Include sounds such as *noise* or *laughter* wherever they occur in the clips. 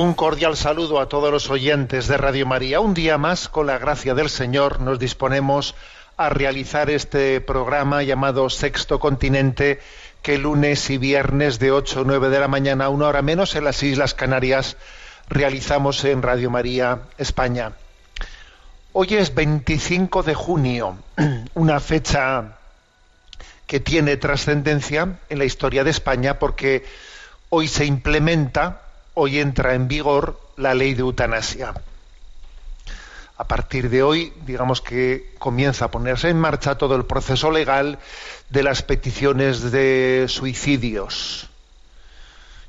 Un cordial saludo a todos los oyentes de Radio María. Un día más, con la gracia del Señor, nos disponemos a realizar este programa llamado Sexto Continente, que lunes y viernes de 8 o 9 de la mañana, una hora menos en las Islas Canarias, realizamos en Radio María España. Hoy es 25 de junio, *clears throat* una fecha que tiene trascendencia en la historia de España porque hoy se implementa, hoy entra en vigor la ley de eutanasia. A partir de hoy, digamos que comienza a ponerse en marcha todo el proceso legal de las peticiones de suicidios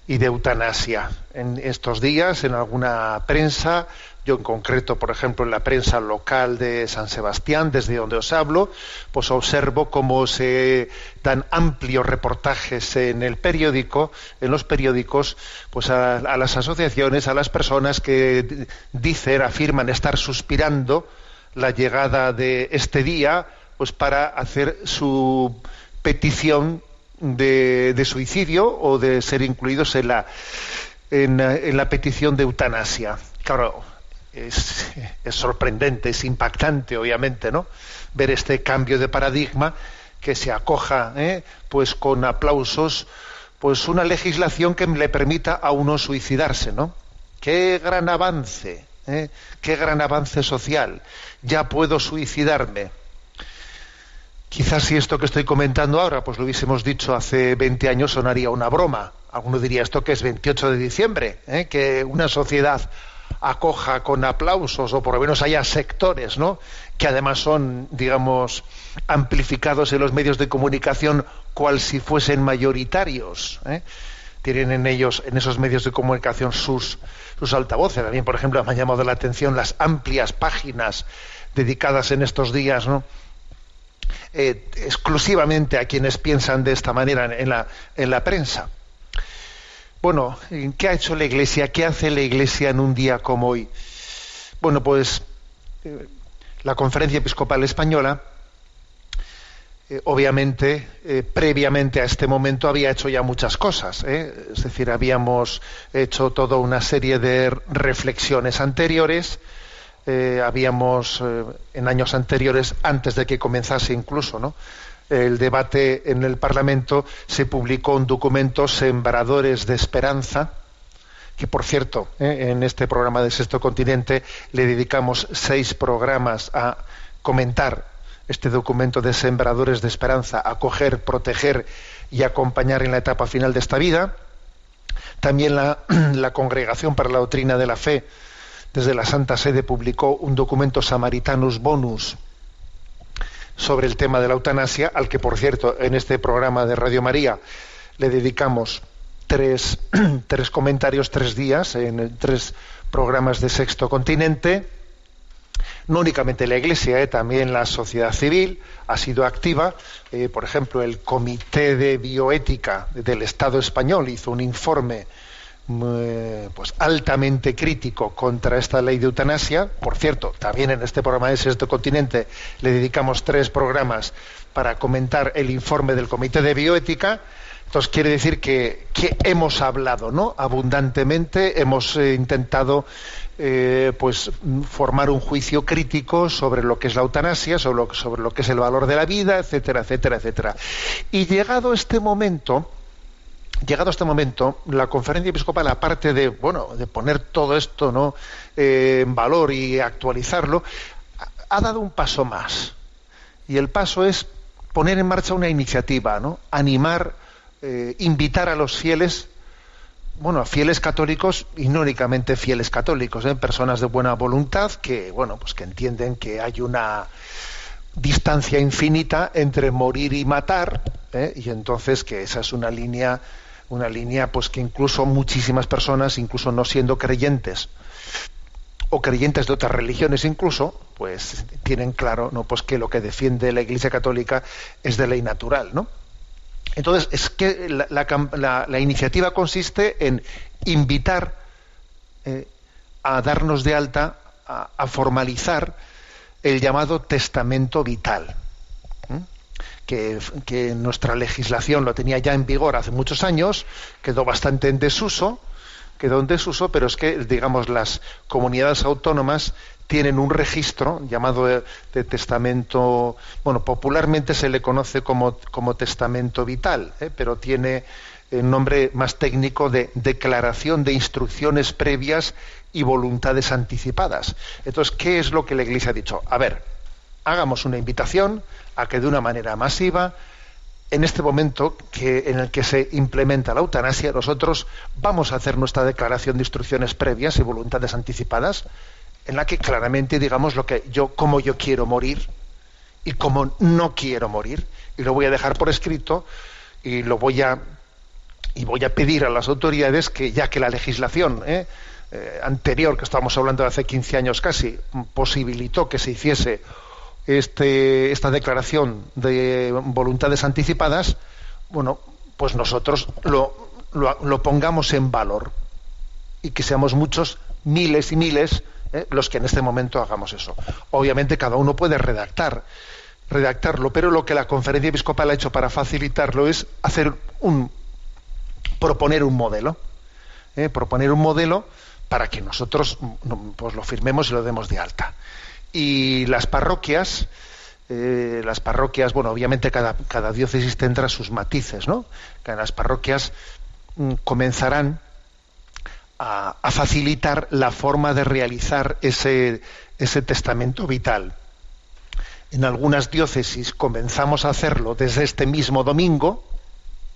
y de eutanasia. En estos días, en alguna prensa, yo en concreto, por ejemplo, en la prensa local de San Sebastián, desde donde os hablo, pues observo cómo se dan amplios reportajes en el periódico, en los periódicos, pues a, a las asociaciones, a las personas que dicen, afirman estar suspirando la llegada de este día, pues para hacer su petición de, suicidio o de ser incluidos en la, en, en la petición de eutanasia. Claro, es, es sorprendente, es impactante, obviamente, ¿no? Ver este cambio de paradigma que se acoja, ¿eh? pues con aplausos, pues una legislación que le permita a uno suicidarse, ¿no? Qué gran avance, ¿eh? qué gran avance social. Ya puedo suicidarme. Quizás si esto que estoy comentando ahora, pues lo hubiésemos dicho hace 20 años, sonaría una broma. Alguno diría esto que es 28 de diciembre, ¿eh? que una sociedad acoja con aplausos o por lo menos haya sectores, ¿no? Que además son, digamos, amplificados en los medios de comunicación cual si fuesen mayoritarios. ¿eh? Tienen en ellos, en esos medios de comunicación, sus, sus altavoces. Mí, por ejemplo, me ha llamado la atención las amplias páginas dedicadas en estos días, ¿no? Eh, exclusivamente a quienes piensan de esta manera en la, en la prensa. Bueno, ¿qué ha hecho la Iglesia? ¿Qué hace la Iglesia en un día como hoy? Bueno, pues eh, la Conferencia Episcopal Española, eh, obviamente, previamente a este momento había hecho ya muchas cosas. Es decir, habíamos hecho toda una serie de reflexiones anteriores, eh, habíamos eh, en años anteriores, antes de que comenzase incluso, ¿no? el debate en el Parlamento, se publicó un documento Sembradores de Esperanza, que por cierto, eh, en este programa de Sexto Continente le dedicamos seis programas a comentar este documento de Sembradores de Esperanza, acoger, proteger y acompañar en la etapa final de esta vida. También la, *clears throat* la Congregación para la Doctrina de la Fe, desde la Santa Sede, publicó un documento Samaritanus Bonus, sobre el tema de la eutanasia, al que, por cierto, en este programa de Radio María le dedicamos tres, *clears throat* tres comentarios, tres días, en tres programas de Sexto Continente. No únicamente la Iglesia, eh, también la sociedad civil ha sido activa. Eh, por ejemplo, el Comité de Bioética del Estado español hizo un informe pues altamente crítico contra esta ley de eutanasia. Por cierto, también en este programa de Sexto Continente le dedicamos tres programas para comentar el informe del Comité de Bioética. Entonces quiere decir que, que hemos hablado, ¿no? Abundantemente hemos eh, intentado eh, pues formar un juicio crítico sobre lo que es la eutanasia, sobre lo, sobre lo que es el valor de la vida, etcétera, etcétera, etcétera. Y llegado este momento, llegado este momento, la conferencia episcopal, aparte de, bueno, de poner todo esto ¿no? Eh, en valor y actualizarlo, ha dado un paso más. Y el paso es poner en marcha una iniciativa, ¿no? animar, eh, invitar a los fieles, bueno, a fieles católicos y no únicamente fieles católicos, ¿eh? personas de buena voluntad que, bueno, pues que entienden que hay una distancia infinita entre morir y matar, y entonces que esa es una línea una línea pues que incluso muchísimas personas, incluso no siendo creyentes o creyentes de otras religiones incluso, pues tienen claro, ¿no? Pues que lo que defiende la Iglesia Católica es de ley natural, ¿no? Entonces, es que la, iniciativa consiste en invitar eh, a darnos de alta, a formalizar el llamado testamento vital que, nuestra legislación lo tenía ya en vigor hace muchos años, quedó bastante en desuso, quedó desuso, pero es que, digamos, las comunidades autónomas tienen un registro llamado de, testamento, bueno, popularmente se le conoce como, como testamento vital, ¿eh? pero tiene el nombre más técnico de declaración de instrucciones previas y voluntades anticipadas. Entonces, ¿qué es lo que la Iglesia ha dicho? A ver, hagamos una invitación a que de una manera masiva, en este momento que, en el que se implementa la eutanasia, nosotros vamos a hacer nuestra declaración de instrucciones previas y voluntades anticipadas, en la que claramente digamos lo que yo, cómo yo quiero morir y cómo no quiero morir, y lo voy a dejar por escrito y lo voy a y voy a pedir a las autoridades que ya que la legislación ¿eh? Eh, anterior que estábamos hablando de hace 15 años casi posibilitó que se hiciese este, esta declaración de voluntades anticipadas, bueno, pues nosotros lo, pongamos en valor y que seamos muchos, miles y miles, ¿eh? los que en este momento hagamos eso. Obviamente cada uno puede redactar, redactarlo, pero lo que la conferencia episcopal ha hecho para facilitarlo es hacer un proponer un modelo, ¿eh? proponer un modelo para que nosotros pues, lo firmemos y lo demos de alta y las parroquias, eh, las parroquias, bueno, obviamente cada, cada, diócesis tendrá sus matices, ¿no? Las parroquias mm, comenzarán a, facilitar la forma de realizar ese, ese testamento vital. En algunas diócesis comenzamos a hacerlo desde este mismo domingo,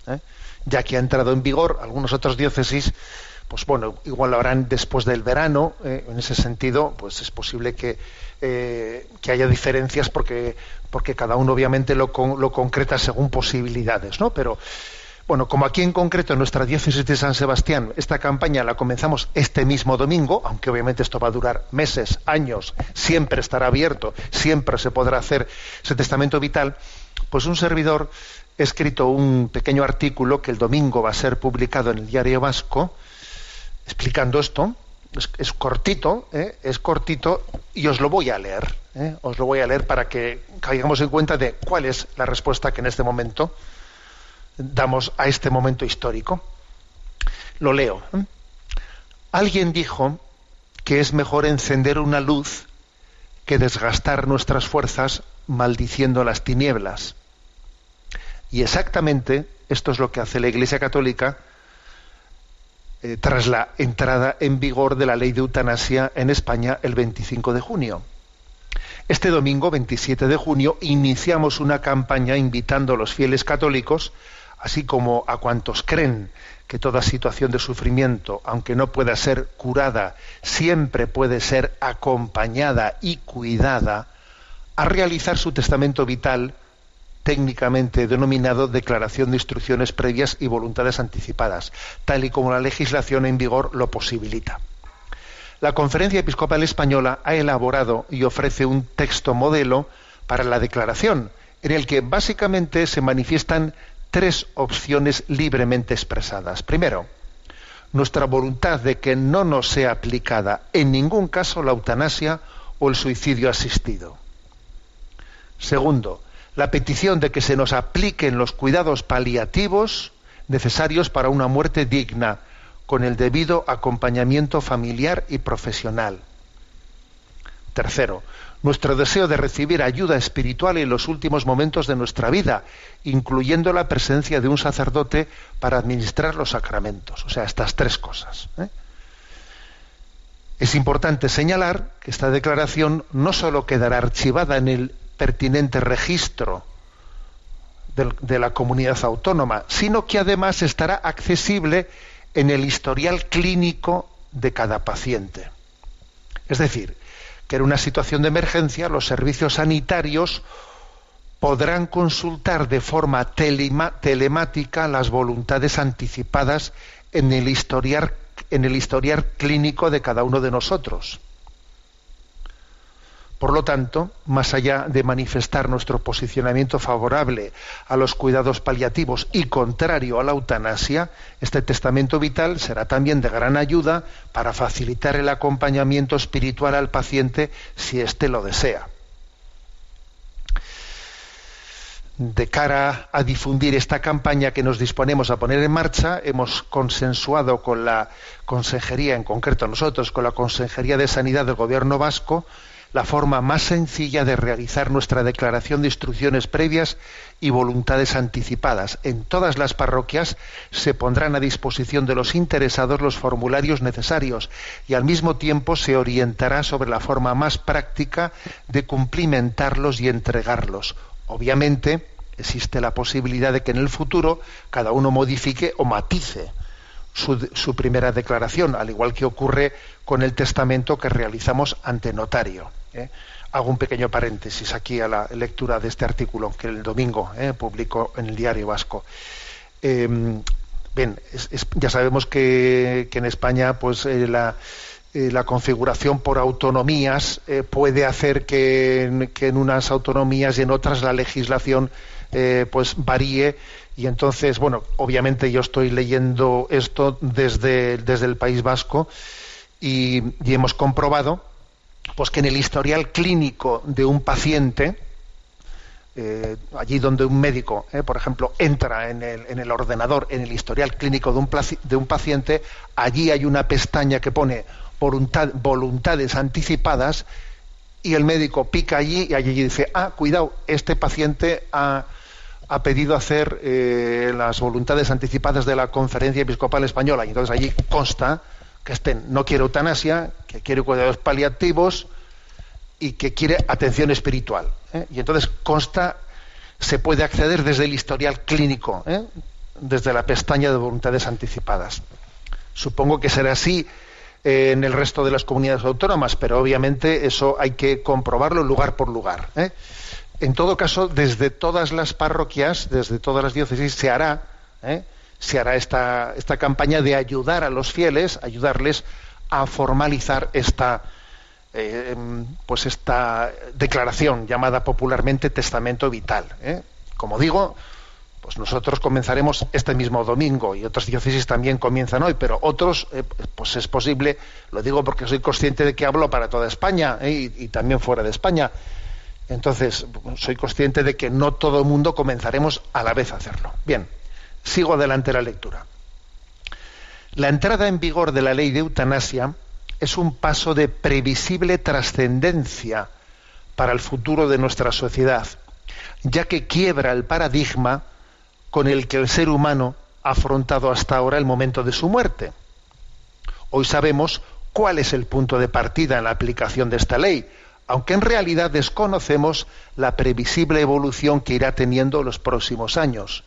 ¿eh? ya que ha entrado en vigor, algunas otras diócesis pues bueno, igual lo harán después del verano, ¿eh? en ese sentido, pues es posible que eh, que haya diferencias porque, porque cada uno obviamente lo, lo concreta según posibilidades, ¿no? Pero bueno, como aquí en concreto en nuestra diócesis de San Sebastián, esta campaña la comenzamos este mismo domingo, aunque obviamente esto va a durar meses, años, siempre estará abierto, siempre se podrá hacer ese testamento vital, pues un servidor ha escrito un pequeño artículo que el domingo va a ser publicado en el Diario Vasco, explicando esto, es, cortito, ¿eh? es cortito y os lo voy a leer. ¿eh? Os lo voy a leer para que caigamos en cuenta de cuál es la respuesta que en este momento damos a este momento histórico. Lo leo. ¿eh? Alguien dijo que es mejor encender una luz que desgastar nuestras fuerzas maldiciendo las tinieblas. Y exactamente esto es lo que hace la Iglesia Católica eh, tras la entrada en vigor de la ley de eutanasia en España el 25 de junio. Este domingo, 27 de junio, iniciamos una campaña invitando a los fieles católicos, así como a cuantos creen que toda situación de sufrimiento, aunque no pueda ser curada, siempre puede ser acompañada y cuidada, a realizar su testamento vital técnicamente denominado Declaración de Instrucciones Previas y Voluntades Anticipadas, tal y como la legislación en vigor lo posibilita. La Conferencia Episcopal Española ha elaborado y ofrece un texto modelo para la declaración, en el que básicamente se manifiestan tres opciones libremente expresadas. Primero, nuestra voluntad de que no nos sea aplicada en ningún caso la eutanasia o el suicidio asistido. Segundo, la petición de que se nos apliquen los cuidados paliativos necesarios para una muerte digna, con el debido acompañamiento familiar y profesional. Tercero, nuestro deseo de recibir ayuda espiritual en los últimos momentos de nuestra vida, incluyendo la presencia de un sacerdote para administrar los sacramentos. O sea, estas tres cosas. ¿eh? Es importante señalar que esta declaración no sólo quedará archivada en el pertinente registro de la comunidad autónoma, sino que además estará accesible en el historial clínico de cada paciente. Es decir, que en una situación de emergencia los servicios sanitarios podrán consultar de forma telemática las voluntades anticipadas en el historial, clínico de cada uno de nosotros. Por lo tanto, más allá de manifestar nuestro posicionamiento favorable a los cuidados paliativos y contrario a la eutanasia, este testamento vital será también de gran ayuda para facilitar el acompañamiento espiritual al paciente si éste lo desea. De cara a difundir esta campaña que nos disponemos a poner en marcha, hemos consensuado con la Consejería, en concreto nosotros, con la Consejería de Sanidad del Gobierno Vasco, la forma más sencilla de realizar nuestra declaración de instrucciones previas y voluntades anticipadas. En todas las parroquias se pondrán a disposición de los interesados los formularios necesarios y al mismo tiempo se orientará sobre la forma más práctica de cumplimentarlos y entregarlos. Obviamente, existe la posibilidad de que en el futuro cada uno modifique o matice su, primera declaración, al igual que ocurre con el testamento que realizamos ante notario. ¿Eh? Hago un pequeño paréntesis aquí a la lectura de este artículo que el domingo ¿eh? publicó en el Diario Vasco. Em, bien, ya sabemos que, en España, pues eh, la, configuración por autonomías puede hacer que en, unas autonomías y en otras la legislación pues varíe y entonces, bueno, obviamente yo estoy leyendo esto desde, desde el País Vasco y, hemos comprobado pues que en el historial clínico de un paciente, eh, allí donde un médico, eh, por ejemplo, entra en el, en el, ordenador, en el historial clínico de un, de un, paciente, allí hay una pestaña que pone voluntades anticipadas y el médico pica allí y allí dice, ah, cuidado, este paciente ha pedido hacer eh, las voluntades anticipadas de la Conferencia Episcopal Española. Y entonces allí consta que estén, no quiere eutanasia, que quiere cuidados paliativos y que quiere atención espiritual. ¿eh? Y entonces consta, se puede acceder desde el historial clínico, ¿eh? desde la pestaña de voluntades anticipadas. Supongo que será así en el resto de las comunidades autónomas, pero obviamente eso hay que comprobarlo lugar por lugar en todo caso, desde todas las parroquias, desde todas las diócesis, se hará, ¿eh? Se hará esta, esta campaña de ayudar a los fieles, ayudarles a formalizar esta, eh, pues esta declaración llamada popularmente testamento vital. ¿eh? Como digo, pues nosotros comenzaremos este mismo domingo y otras diócesis también comienzan hoy, pero otros, pues es posible, lo digo porque soy consciente de que hablo para toda España y también fuera de España entonces, soy consciente de que no todo el mundo comenzaremos a la vez a hacerlo. Bien, sigo adelante la lectura. La entrada en vigor de la ley de eutanasia es un paso de previsible trascendencia para el futuro de nuestra sociedad, ya que quiebra el paradigma con el que el ser humano ha afrontado hasta ahora el momento de su muerte. Hoy sabemos cuál es el punto de partida en la aplicación de esta ley, aunque en realidad desconocemos la previsible evolución que irá teniendo los próximos años.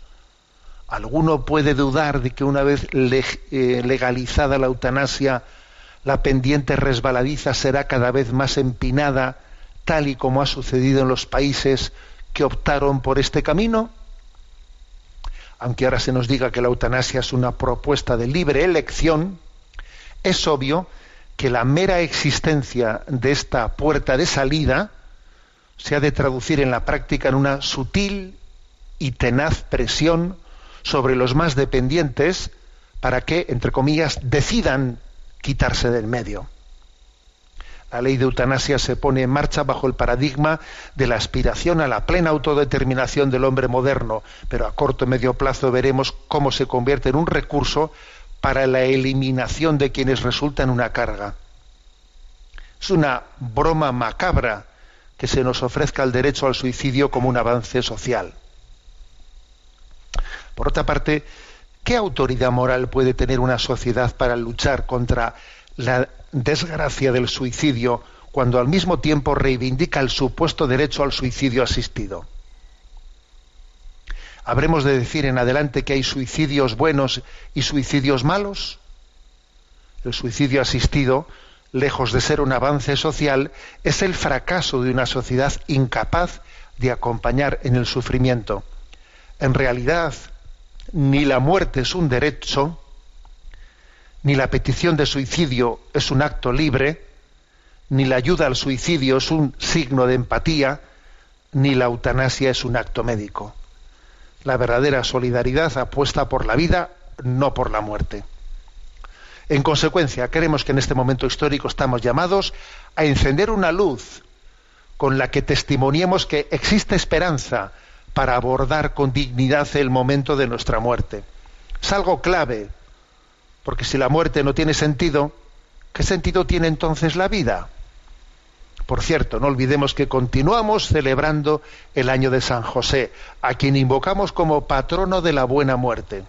¿Alguno puede dudar de que una vez eh, legalizada la eutanasia, la pendiente resbaladiza será cada vez más empinada, tal y como ha sucedido en los países que optaron por este camino? Aunque ahora se nos diga que la eutanasia es una propuesta de libre elección, es obvio que la mera existencia de esta puerta de salida se ha de traducir en la práctica en una sutil y tenaz presión sobre los más dependientes para que, entre comillas, decidan quitarse del medio. La ley de eutanasia se pone en marcha bajo el paradigma de la aspiración a la plena autodeterminación del hombre moderno, pero a corto y medio plazo veremos cómo se convierte en un recurso para la eliminación de quienes resultan una carga. Es una broma macabra que se nos ofrezca el derecho al suicidio como un avance social. Por otra parte, ¿qué autoridad moral puede tener una sociedad para luchar contra la desgracia del suicidio cuando al mismo tiempo reivindica el supuesto derecho al suicidio asistido? ¿Habremos de decir en adelante que hay suicidios buenos y suicidios malos? El suicidio asistido, lejos de ser un avance social, es el fracaso de una sociedad incapaz de acompañar en el sufrimiento. En realidad, ni la muerte es un derecho, ni la petición de suicidio es un acto libre, ni la ayuda al suicidio es un signo de empatía, ni la eutanasia es un acto médico. La verdadera solidaridad apuesta por la vida, no por la muerte. En consecuencia, creemos que en este momento histórico estamos llamados a encender una luz con la que testimoniemos que existe esperanza para abordar con dignidad el momento de nuestra muerte. Es algo clave, porque si la muerte no tiene sentido, ¿qué sentido tiene entonces la vida? Por cierto, no olvidemos que continuamos celebrando el año de San José, a quien invocamos como patrono de la buena muerte.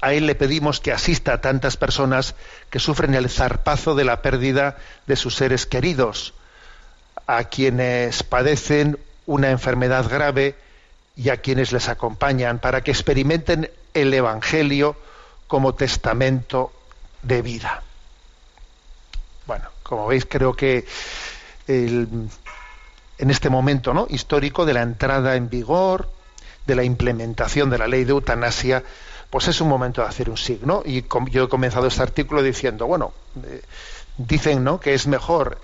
A él le pedimos que asista a tantas personas que sufren el zarpazo de la pérdida de sus seres queridos, a quienes padecen una enfermedad grave y a quienes les acompañan, para que experimenten el Evangelio como testamento de vida. Bueno, como veis, creo que en este momento ¿no? histórico de la entrada en vigor, de la implementación de la ley de eutanasia, pues es un momento de hacer un signo. Y yo he comenzado este artículo diciendo, bueno, eh, dicen ¿no? que es mejor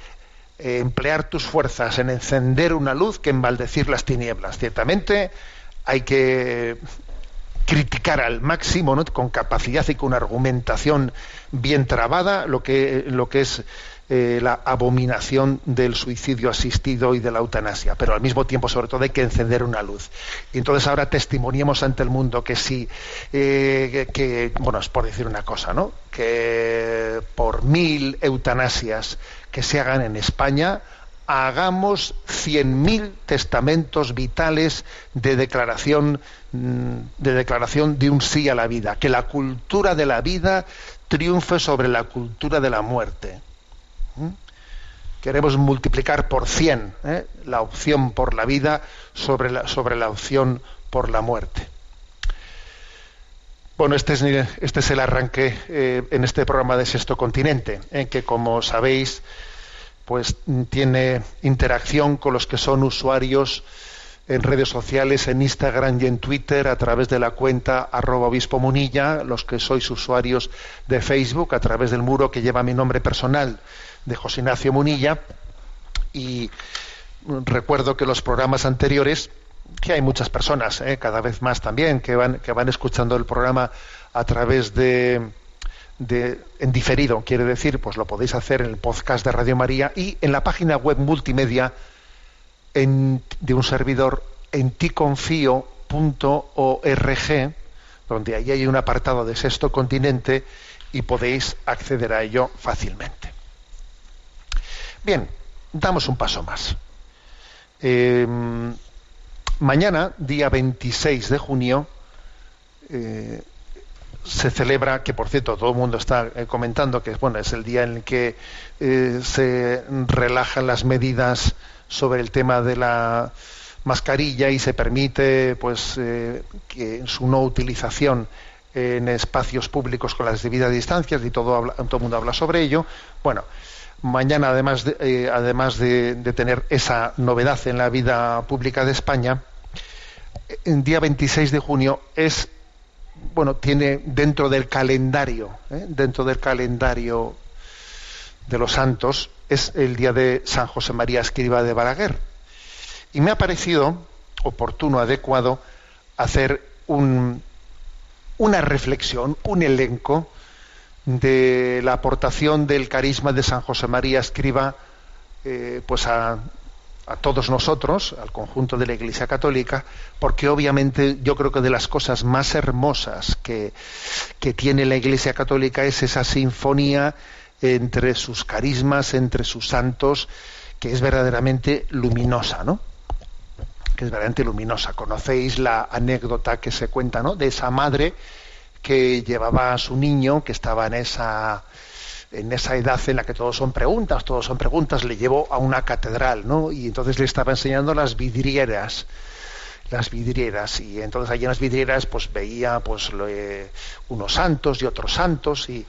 eh, emplear tus fuerzas en encender una luz que en maldecir las tinieblas. Ciertamente hay que criticar al máximo, con capacidad y con argumentación bien trabada, lo que, lo que es eh, la abominación del suicidio asistido y de la eutanasia, pero al mismo tiempo, sobre todo, hay que encender una luz. Y entonces ahora testimoniemos ante el mundo que si, eh, que, bueno, es por decir una cosa, ¿no? Que por mil eutanasias que se hagan en España, hagamos cien mil testamentos vitales de declaración mm, de declaración de un sí a la vida, que la cultura de la vida triunfe sobre la cultura de la muerte. ¿Mm? Queremos multiplicar por 100 ¿eh? la opción por la vida sobre la, opción por la muerte. Bueno, este es, este es el arranque eh, en este programa de Sexto Continente, en que, como sabéis, pues tiene interacción con los que son usuarios en redes sociales, en Instagram y en Twitter, a través de la cuenta arroba obispo munilla, los que sois usuarios de Facebook, a través del muro que lleva mi nombre personal, de José Ignacio Munilla y recuerdo que los programas anteriores que hay muchas personas ¿eh? cada vez más también que van que van escuchando el programa a través de, en diferido quiere decir pues lo podéis hacer en el podcast de Radio María y en la página web multimedia de un servidor en ticonfío.org donde ahí hay un apartado de sexto continente y podéis acceder a ello fácilmente. Bien, damos un paso más. Eh, mañana, día 26 de junio, eh, se celebra, que por cierto todo el mundo está eh, comentando que bueno, es el día en el que se relajan las medidas sobre el tema de la mascarilla y se permite pues que su no utilización en espacios públicos con las debidas distancias y todo, todo el mundo habla sobre ello. Bueno, Mañana, además de, eh, además de, tener esa novedad en la vida pública de España, el día 26 de junio es, bueno, tiene dentro del calendario, ¿eh? dentro del calendario de los santos, es el día de San José María Escriba de Balaguer. Y me ha parecido oportuno, adecuado, hacer un, una reflexión, un elenco de la aportación del carisma de San José María Escriba eh, pues a, a todos nosotros, al conjunto de la Iglesia Católica, porque obviamente yo creo que de las cosas más hermosas que, que tiene la Iglesia Católica es esa sinfonía entre sus carismas, entre sus santos, que es verdaderamente luminosa, ¿no? Que es verdaderamente luminosa. Conocéis la anécdota que se cuenta, ¿no? De esa madre que llevaba a su niño, que estaba en esa en esa edad en la que todos son preguntas, todos son preguntas, le llevó a una catedral, ¿no? Y entonces le estaba enseñando las vidrieras, las vidrieras, y entonces allí en las vidrieras pues veía pues lo, eh, unos santos y otros santos, y,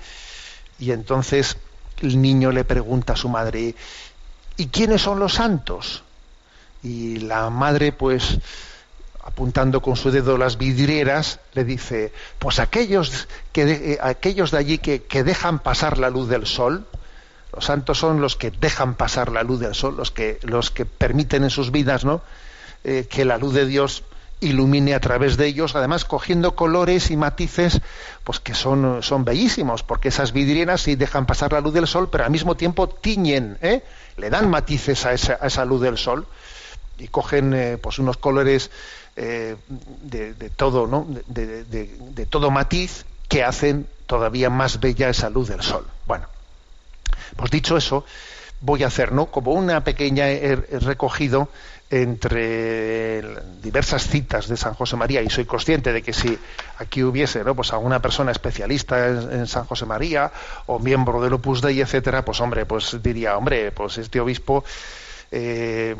y entonces el niño le pregunta a su madre, ¿y quiénes son los santos? Y la madre pues apuntando con su dedo las vidrieras, le dice, pues aquellos, que de, eh, aquellos de allí que, que, dejan pasar la luz del sol, los santos son los que dejan pasar la luz del sol, los que, los que permiten en sus vidas ¿no? Eh, que la luz de Dios ilumine a través de ellos, además cogiendo colores y matices pues que son, son bellísimos, porque esas vidrieras sí dejan pasar la luz del sol, pero al mismo tiempo tiñen, ¿eh? le dan matices a esa, a esa luz del sol y cogen eh, pues unos colores eh, de, de, todo, ¿no? De, de, todo matiz que hacen todavía más bella esa luz del sol. Bueno, pues dicho eso, voy a hacer, ¿no? Como una pequeña he recogido entre diversas citas de San José María y soy consciente de que si aquí hubiese ¿no? pues alguna persona especialista en, en, San José María o miembro del Opus Dei etcétera pues hombre pues diría hombre pues este obispo eh,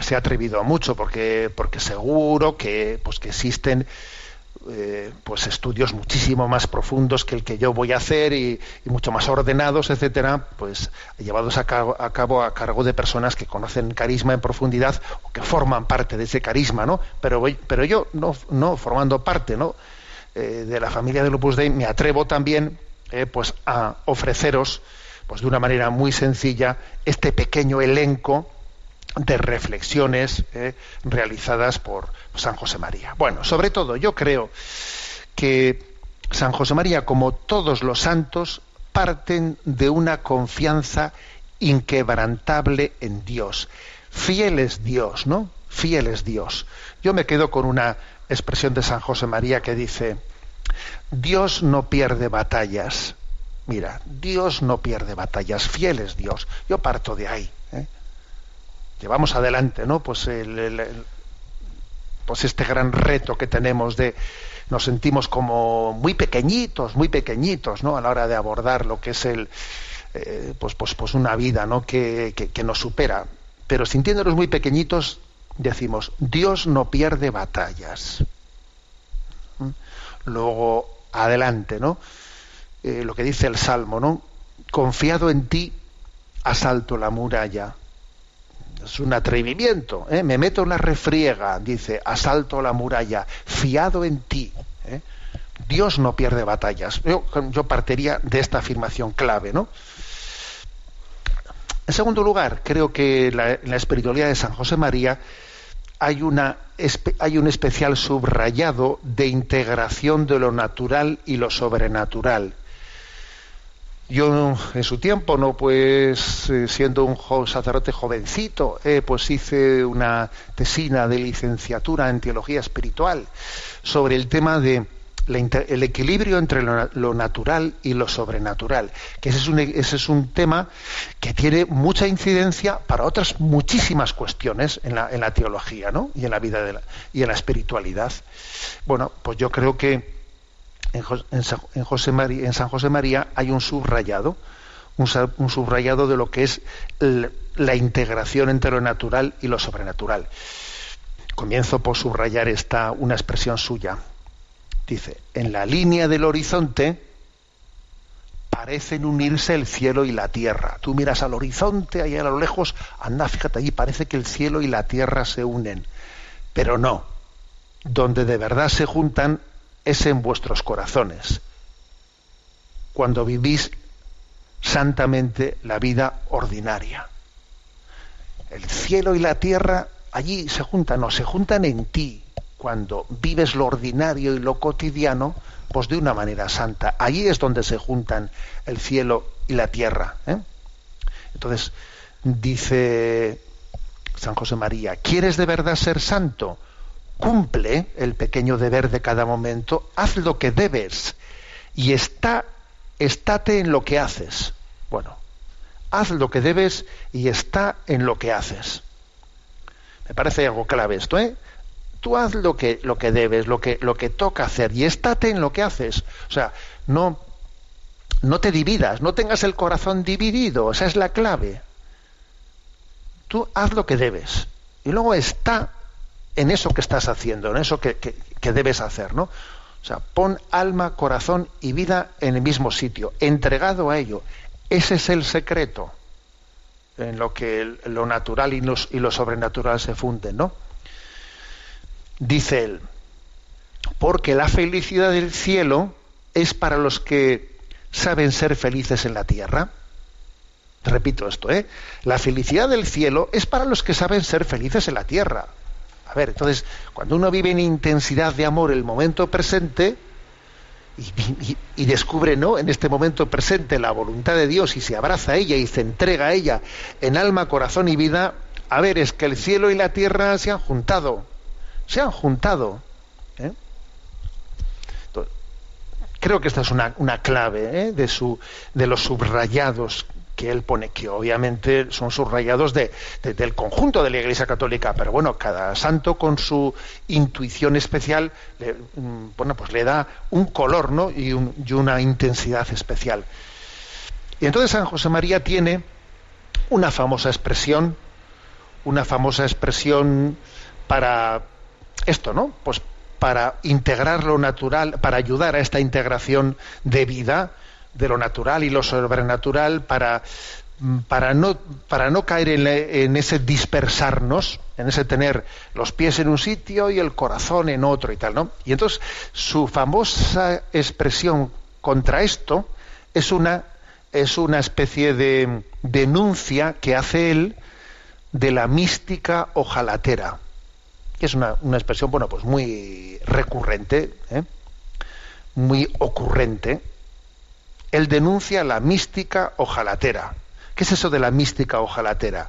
se ha atrevido a mucho porque porque seguro que pues que existen eh, pues estudios muchísimo más profundos que el que yo voy a hacer y, mucho más ordenados etcétera pues llevados a cabo, a cargo de personas que conocen carisma en profundidad o que forman parte de ese carisma no pero pero yo no no formando parte no eh, de la familia del Opus Dei me atrevo también pues a ofreceros pues de una manera muy sencilla este pequeño elenco de reflexiones eh, realizadas por San José María. Bueno, sobre todo yo creo que San José María, como todos los santos, parten de una confianza inquebrantable en Dios. Fiel es Dios, ¿no? Fiel es Dios. Yo me quedo con una expresión de San José María que dice, Dios no pierde batallas. Mira, Dios no pierde batallas, fiel es Dios. Yo parto de ahí. Llevamos adelante, ¿no? Pues, el, pues este gran reto que tenemos de nos sentimos como muy pequeñitos, muy pequeñitos, ¿no? A la hora de abordar lo que es el, eh, pues, pues, pues una vida, ¿no? Que, que, que nos supera. Pero sintiéndonos muy pequeñitos, decimos, Dios no pierde batallas. ¿Mm? Luego, adelante, ¿no? Eh, lo que dice el Salmo, ¿no? Confiado en ti, asalto la muralla es un atrevimiento, ¿eh? me meto en la refriega, dice, asalto la muralla, fiado en ti. ¿eh? Dios no pierde batallas. Yo, partiría de esta afirmación clave, ¿no? En segundo lugar, creo que en la espiritualidad de San José María hay, una, hay un especial subrayado de integración de lo natural y lo sobrenatural. Yo en su tiempo, no pues eh, siendo un sacerdote jovencito, eh, pues hice una tesina de licenciatura en teología espiritual sobre el tema de la, el equilibrio entre lo, natural y lo sobrenatural, que ese es, un, ese es un tema que tiene mucha incidencia para otras muchísimas cuestiones en la, en la teología ¿no? y en la vida de la, y en la espiritualidad. Bueno, pues yo creo que en, San José María hay un subrayado, un, un subrayado de lo que es la integración entre lo natural y lo sobrenatural. Comienzo por subrayar esta una expresión suya. Dice, en la línea del horizonte parecen unirse el cielo y la tierra. Tú miras al horizonte, ahí a lo lejos, anda, fíjate, allí parece que el cielo y la tierra se unen. Pero no. Donde de verdad se juntan es en vuestros corazones, cuando vivís santamente la vida ordinaria. El cielo y la tierra allí se juntan, no, se juntan en ti, cuando vives lo ordinario y lo cotidiano, pues de una manera santa. Allí es donde se juntan el cielo y la tierra. ¿eh? Entonces, dice San José María, ¿quieres de verdad ser santo? Cumple el pequeño deber de cada momento, haz lo que debes y está, estate en lo que haces. Bueno, haz lo que debes y está en lo que haces. Me parece algo clave esto, ¿eh? Tú haz lo que, lo que debes, lo que, lo que toca hacer y estate en lo que haces. O sea, no, no te dividas, no tengas el corazón dividido, esa es la clave. Tú haz lo que debes y luego está en eso que estás haciendo, en eso que, debes hacer, ¿no? O sea, pon alma, corazón y vida en el mismo sitio, entregado a ello. Ese es el secreto en lo que lo natural y, y lo sobrenatural se funden, ¿no? Dice él, porque la felicidad del cielo es para los que saben ser felices en la tierra. Repito esto, ¿eh? La felicidad del cielo es para los que saben ser felices en la tierra. A ver, entonces, cuando uno vive en intensidad de amor el momento presente y, descubre, ¿no? En este momento presente la voluntad de Dios y se abraza a ella y se entrega a ella en alma, corazón y vida, a ver, es que el cielo y la tierra se han juntado, se han juntado. ¿eh? creo que esta es una, clave ¿eh? de, su, de los subrayados que él pone, que obviamente son subrayados de, del conjunto de la Iglesia Católica, pero bueno, cada santo con su intuición especial, le, mm, bueno, pues le da un color ¿no? y, y una intensidad especial. Y entonces San José María tiene una famosa expresión, una famosa expresión para esto, ¿no? Pues para integrar lo natural, para ayudar a esta integración de vida, de lo natural y lo sobrenatural para, mm, para, no, para no caer en, ese dispersarnos, en ese tener los pies en un sitio y el corazón en otro y tal, ¿no? Y entonces su famosa expresión contra esto es una, es una especie de denuncia que hace él de la mística ojalatera, que es una, una expresión, bueno, pues muy recurrente, ¿eh? muy ocurrente, él denuncia la mística ojalatera. ¿Qué es eso de la mística ojalatera?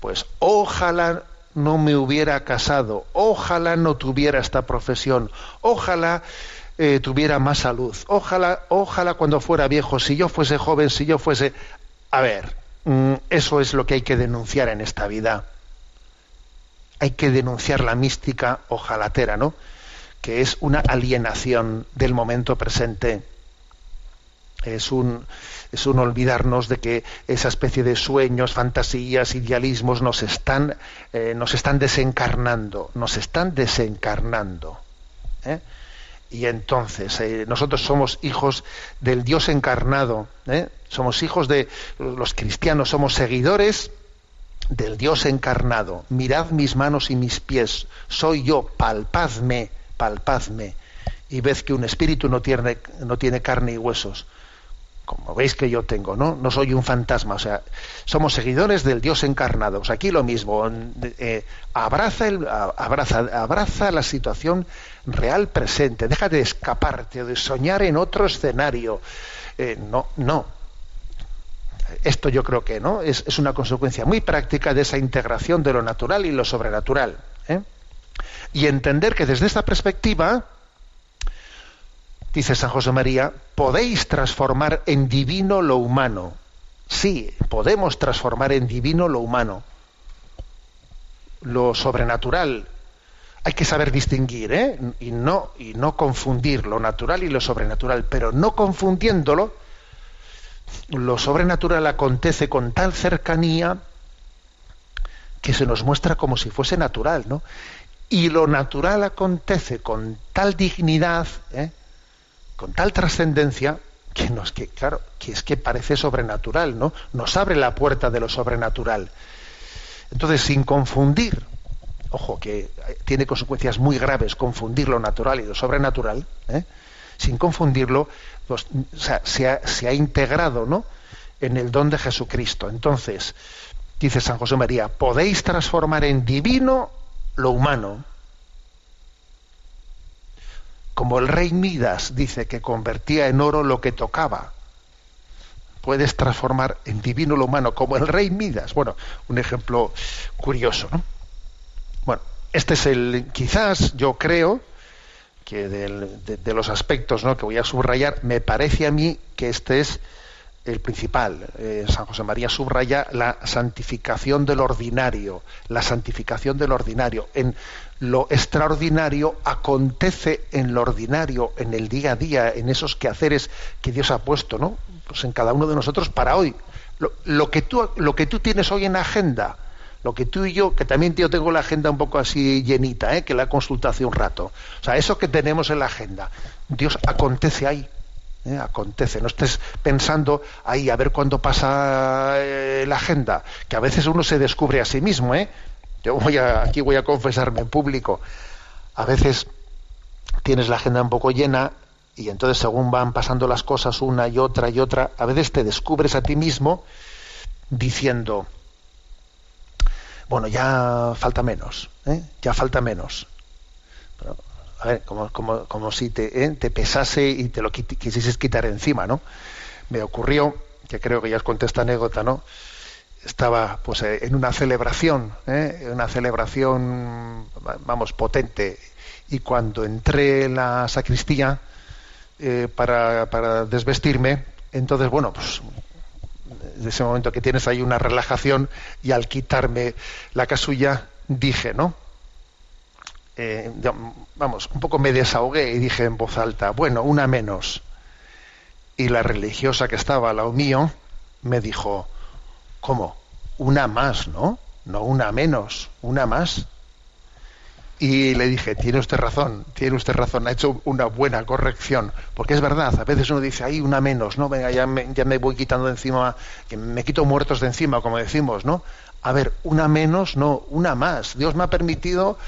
Pues ojalá no me hubiera casado, ojalá no tuviera esta profesión, ojalá eh, tuviera más salud, ojalá, ojalá cuando fuera viejo, si yo fuese joven, si yo fuese... A ver, mm, eso es lo que hay que denunciar en esta vida. Hay que denunciar la mística ojalatera, ¿no? Que es una alienación del momento presente es un, es un olvidarnos de que esa especie de sueños, fantasías, idealismos nos están, eh, nos están desencarnando, nos están desencarnando. ¿eh? Y entonces, eh, nosotros somos hijos del Dios encarnado, somos hijos de los cristianos, somos seguidores del Dios encarnado. Mirad mis manos y mis pies, soy yo, palpadme, palpadme. Y ved que un espíritu no tiene, no tiene carne y huesos como veis que yo tengo, ¿no? No soy un fantasma, o sea, somos seguidores del Dios encarnado. O sea, aquí lo mismo, eh, abraza, el, abraza, abraza la situación real presente, deja de escaparte, de soñar en otro escenario. Eh, no, no. Esto yo creo que no es, es, una consecuencia muy práctica de esa integración de lo natural y lo sobrenatural. ¿eh? Y entender que desde esta perspectiva, dice San José María, podéis transformar en divino lo humano. Sí, podemos transformar en divino lo humano. Lo sobrenatural. Hay que saber distinguir, ¿eh? Y no, y no confundir lo natural y lo sobrenatural, pero no confundiéndolo, lo sobrenatural acontece con tal cercanía que se nos muestra como si fuese natural, ¿no? Y lo natural acontece con tal dignidad, ¿eh? Con tal trascendencia que nos que claro que es que parece sobrenatural no nos abre la puerta de lo sobrenatural. Entonces sin confundir ojo que tiene consecuencias muy graves confundir lo natural y lo sobrenatural ¿eh? sin confundirlo pues, se, ha, se, ha, integrado no en el don de Jesucristo. Entonces dice San José María podéis transformar en divino lo humano como el rey Midas dice que convertía en oro lo que tocaba. Puedes transformar en divino lo humano, como el rey Midas. Bueno, un ejemplo curioso, ¿no? Bueno, este es el, quizás yo creo que de, de los aspectos ¿no? que voy a subrayar, me parece a mí que este es el principal. Eh, San José María subraya la santificación del ordinario, la santificación del ordinario. En lo extraordinario acontece en lo ordinario, en el día a día, en esos quehaceres que Dios ha puesto, ¿no? Pues en cada uno de nosotros para hoy. Lo, que tú, lo que tú tienes hoy en agenda, lo que tú y yo, que también yo tengo la agenda un poco así llenita, ¿eh? que la he consultado hace un rato. O sea, eso que tenemos en la agenda, Dios acontece ahí. ¿Eh? acontece, no estés pensando ahí a ver cuándo pasa eh, la agenda, que a veces uno se descubre a sí mismo, ¿eh? Yo voy a, aquí voy a confesarme en público. A veces tienes la agenda un poco llena y entonces según van pasando las cosas una y otra y otra, a veces te descubres a ti mismo diciendo, bueno, ya falta menos, ¿eh? ya falta menos. A ver, como, como, como si te, ¿eh? te pesase y te lo quisieses quitar encima, ¿no? Me ocurrió, que creo que ya os conté esta anécdota, ¿no? Estaba pues eh, en una celebración, ¿eh? una celebración, va- vamos, potente, y cuando entré en la sacristía eh, para, para desvestirme, entonces, bueno, pues de ese momento que tienes ahí una relajación y al quitarme la casulla dije, ¿no? Eh, vamos, un poco me desahogué y dije en voz alta, bueno, una menos. Y la religiosa que estaba al lado mío me dijo, ¿cómo? Una más, ¿no? No una menos, una más. Y le dije, tiene usted razón, tiene usted razón, ha hecho una buena corrección, porque es verdad, a veces uno dice, hay una menos, ¿no? Venga, ya me, ya me voy quitando de encima, que me quito muertos de encima, como decimos, ¿no? A ver, una menos, no, una más. Dios me ha permitido,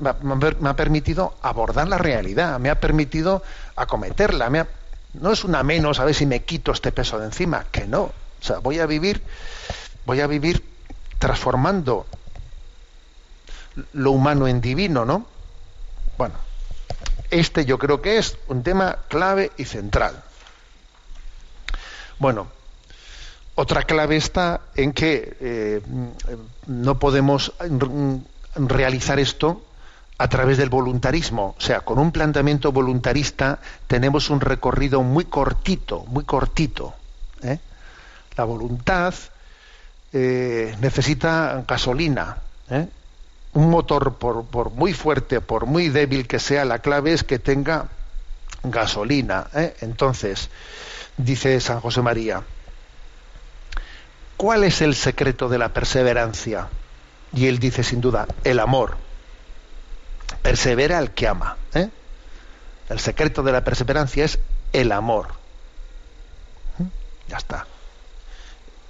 me ha, permitido abordar la realidad, me ha permitido acometerla, me ha- no es una menos a ver si me quito este peso de encima, que no. O sea, voy a vivir, voy a vivir transformando lo humano en divino, ¿no? Bueno, este yo creo que es un tema clave y central. Bueno, otra clave está en que eh, no podemos realizar esto a través del voluntarismo. O sea, con un planteamiento voluntarista tenemos un recorrido muy cortito, muy cortito. ¿eh? La voluntad eh, necesita gasolina. Un motor, por, muy fuerte, por muy débil que sea, la clave es que tenga gasolina. Entonces, dice San José María, ¿cuál es el secreto de la perseverancia? Y él dice sin duda, el amor. Persevera el que ama. ¿eh? El secreto de la perseverancia es el amor. ¿Mm? Ya está.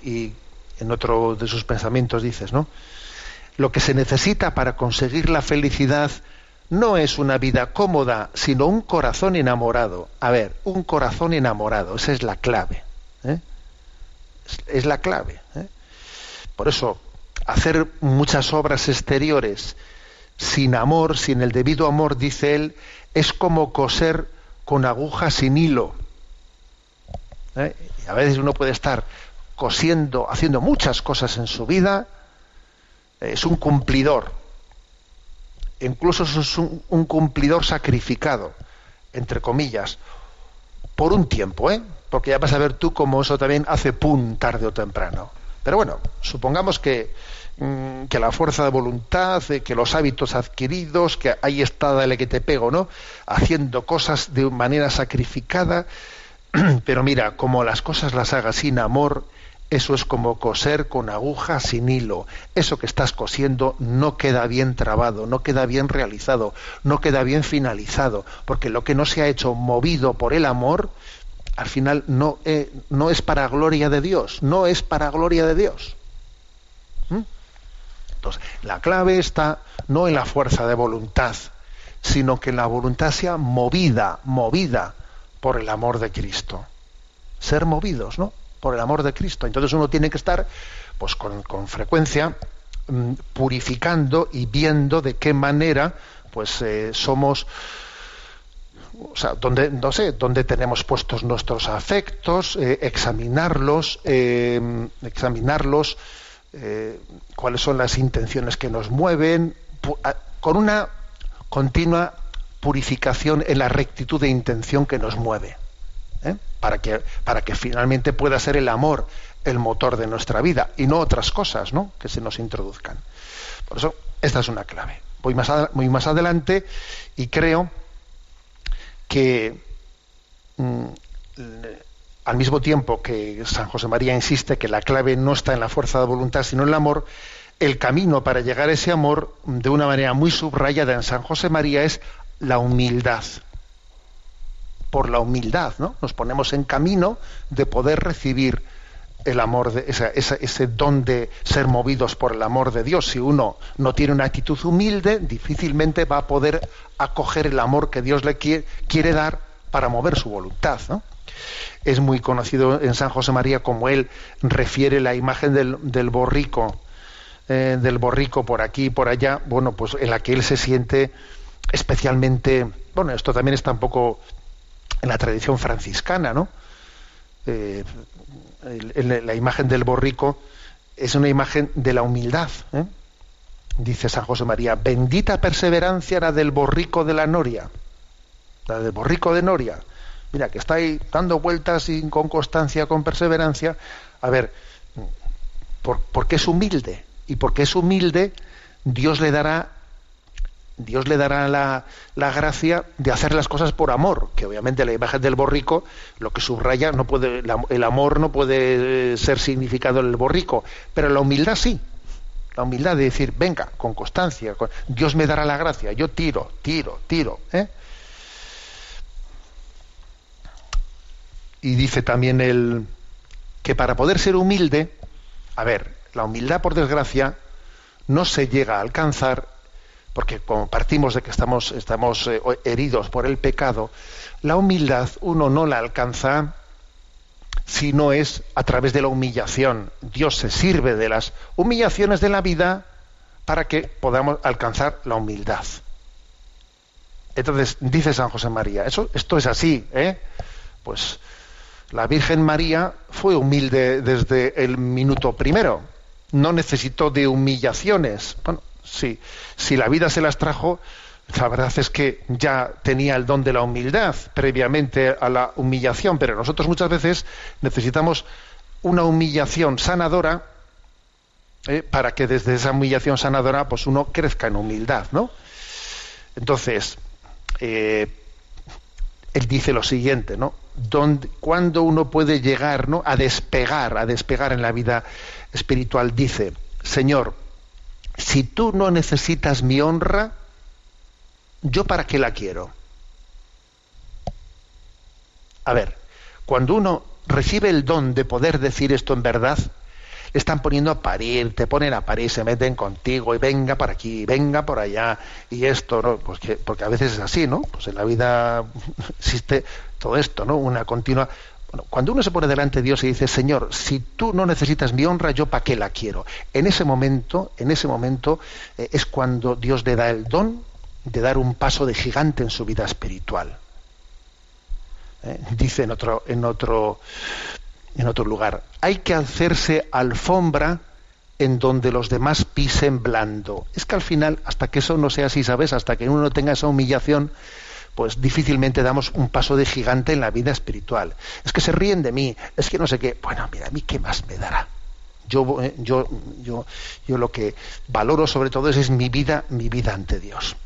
Y en otro de sus pensamientos dices, ¿no? Lo que se necesita para conseguir la felicidad no es una vida cómoda, sino un corazón enamorado. A ver, un corazón enamorado, esa es la clave. ¿eh? Es, la clave. ¿eh? Por eso, hacer muchas obras exteriores sin amor, sin el debido amor, dice él, es como coser con aguja sin hilo. ¿eh? Y a veces uno puede estar cosiendo, haciendo muchas cosas en su vida, es un cumplidor. Incluso es un cumplidor sacrificado, entre comillas, por un tiempo, ¿eh? Porque ya vas a ver tú cómo eso también hace pum tarde o temprano. Pero bueno, supongamos que, mm, que la fuerza de voluntad, eh, que los hábitos adquiridos, que ahí está, dale que te pego, ¿no? Haciendo cosas de manera sacrificada, *clears throat* pero mira, como las cosas las hagas sin amor, eso es como coser con aguja sin hilo. Eso que estás cosiendo no queda bien trabado, no queda bien realizado, no queda bien finalizado, porque lo que no se ha hecho movido por el amor, al final no, eh, no es para gloria de Dios, no es para gloria de Dios. ¿Mm? Entonces, la clave está no en la fuerza de voluntad, sino que la voluntad sea movida, movida por el amor de Cristo. Ser movidos, ¿no? Por el amor de Cristo. Entonces uno tiene que estar, pues con, frecuencia, mm, purificando y viendo de qué manera, pues eh, somos o sea, donde, no sé, dónde tenemos puestos nuestros afectos, eh, examinarlos, eh, examinarlos, cuáles son las intenciones que nos mueven, con una continua purificación en la rectitud de intención que nos mueve, ¿eh? para, que, para que finalmente pueda ser el amor el motor de nuestra vida y no otras cosas ¿no? que se nos introduzcan. Por eso, esta es una clave. Voy más, ad- voy más adelante y creo que mm, al mismo tiempo que San José María insiste que la clave no está en la fuerza de voluntad, sino en el amor, el camino para llegar a ese amor, de una manera muy subrayada en San José María, es la humildad. Por la humildad, ¿no? Nos ponemos en camino de poder recibir el amor, de, ese don de ser movidos por el amor de Dios. Si uno no tiene una actitud humilde, difícilmente va a poder acoger el amor que Dios le quiere, quiere dar para mover su voluntad. Es muy conocido en San José María como él refiere la imagen del, del borrico, eh, del borrico por aquí y por allá, bueno, pues en la que él se siente especialmente, bueno, esto también está un poco en la tradición franciscana, ¿no? Eh, la imagen del borrico es una imagen de la humildad. ¿eh? Dice San José María, bendita perseverancia la del borrico de la noria, la del borrico de Noria. Mira, que está ahí dando vueltas y con constancia, con perseverancia. A ver, por, porque es humilde. Y porque es humilde, Dios le dará Dios le dará la, la gracia de hacer las cosas por amor, que obviamente la imagen del borrico, lo que subraya, no puede, el amor no puede ser significado en el borrico, pero la humildad sí. La humildad de decir, venga, con constancia, con- Dios me dará la gracia, yo tiro, tiro, tiro. ¿eh? Y dice también el que para poder ser humilde, a ver, la humildad por desgracia no se llega a alcanzar porque como partimos de que estamos, eh, heridos por el pecado, la humildad uno no la alcanza si no es a través de la humillación. Dios se sirve de las humillaciones de la vida para que podamos alcanzar la humildad. Entonces, dice San José María, eso, esto es así, ¿eh? Pues la Virgen María fue humilde desde el minuto primero, no necesitó de humillaciones. Bueno, sí, si la vida se las trajo, la verdad es que ya tenía el don de la humildad previamente a la humillación, pero nosotros muchas veces necesitamos una humillación sanadora ¿eh? para que desde esa humillación sanadora pues uno crezca en humildad, ¿no? Entonces, eh, él dice lo siguiente, ¿no? Cuando uno puede llegar ¿no? a despegar, a despegar en la vida espiritual, dice, Señor, si tú no necesitas mi honra, ¿yo para qué la quiero? A ver, cuando uno recibe el don de poder decir esto en verdad, le están poniendo a parir, te ponen a parir, se meten contigo y venga por aquí, venga por allá, y esto, ¿no? Pues que- porque a veces es así, ¿no? Pues en la vida *laughs* existe todo esto, ¿no? Una continua. Bueno, cuando uno se pone delante de Dios y dice, Señor, si tú no necesitas mi honra, yo para qué la quiero. En ese momento, en ese momento eh, es cuando Dios le da el don de dar un paso de gigante en su vida espiritual. Eh, Dice en otro, en otro, en otro lugar, hay que hacerse alfombra en donde los demás pisen blando. Es que al final, hasta que eso no sea así, ¿sabes? Hasta que uno no tenga esa humillación, pues difícilmente damos un paso de gigante en la vida espiritual. Es que se ríen de mí, es que no sé qué. Bueno, mira, a mí qué más me dará. Yo, eh, yo, yo, yo lo que valoro sobre todo es, mi vida, mi vida ante Dios.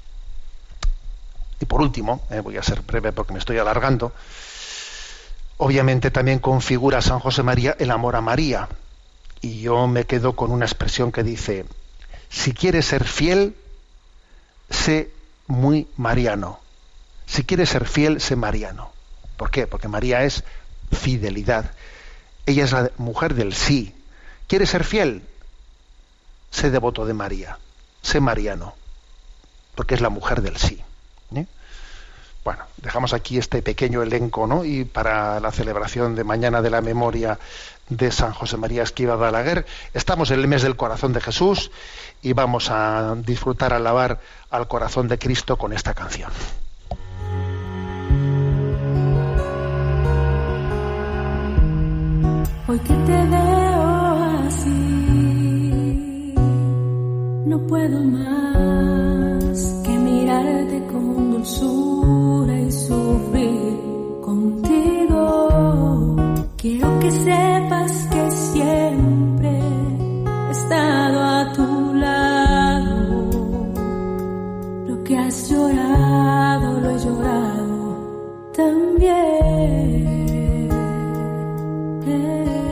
Y por último, eh, voy a ser breve porque me estoy alargando, obviamente también configura San José María el amor a María. Y yo me quedo con una expresión que dice, si quieres ser fiel, sé muy mariano. Si quieres ser fiel, sé mariano. ¿Por qué? Porque María es fidelidad. Ella es la mujer del sí. ¿Quieres ser fiel? Sé devoto de María. Sé mariano. Porque es la mujer del sí. ¿eh? Bueno, dejamos aquí este pequeño elenco, ¿no? Y para la celebración de mañana de la memoria de San José María Esquiva Balaguer, estamos en el mes del corazón de Jesús y vamos a disfrutar, alabar al corazón de Cristo con esta canción. Hoy que te veo así, no puedo más que mirarte con dulzura y sufrir contigo. Quiero que sepas que siempre he estado a tu lado. Lo que has llorado, lo he llorado también. Y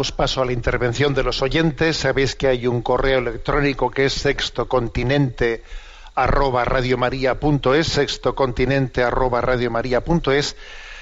Damos paso a la intervención de los oyentes. Sabéis que hay un correo electrónico que es sextocontinente arroba radiomaria.es, sextocontinente arroba radiomaria.es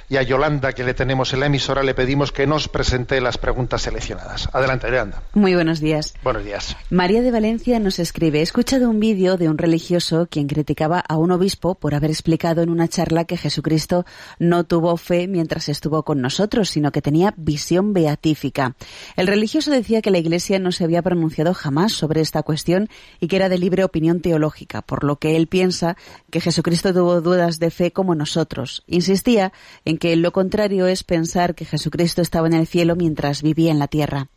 y a Yolanda, que le tenemos en la emisora, le pedimos que nos presente las preguntas seleccionadas. Adelante, Yolanda. Muy buenos días. Buenos días. María de Valencia nos escribe, he escuchado un vídeo de un religioso quien criticaba a un obispo por haber explicado en una charla que Jesucristo no tuvo fe mientras estuvo con nosotros, sino que tenía visión beatífica. El religioso decía que la Iglesia no se había pronunciado jamás sobre esta cuestión y que era de libre opinión teológica, por lo que él piensa que Jesucristo tuvo dudas de fe como nosotros. Insistía en que lo contrario es pensar que Jesucristo estaba en el cielo mientras vivía en la tierra.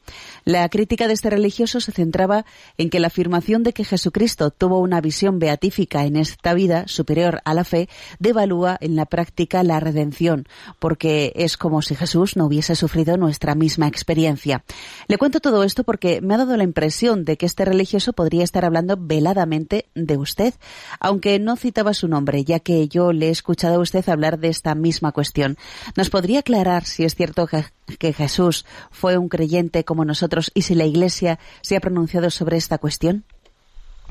La crítica de este religioso se centraba en que la afirmación de que Jesucristo tuvo una visión beatífica en esta vida superior a la fe devalúa en la práctica la redención, porque es como si Jesús no hubiese sufrido nuestra misma experiencia. Le cuento todo esto porque me ha dado la impresión de que este religioso podría estar hablando veladamente de usted, aunque no citaba su nombre, ya que yo le he escuchado a usted hablar de esta misma cuestión. ¿Nos podría aclarar si es cierto que, que Jesús fue un creyente como nosotros y si la Iglesia se ha pronunciado sobre esta cuestión?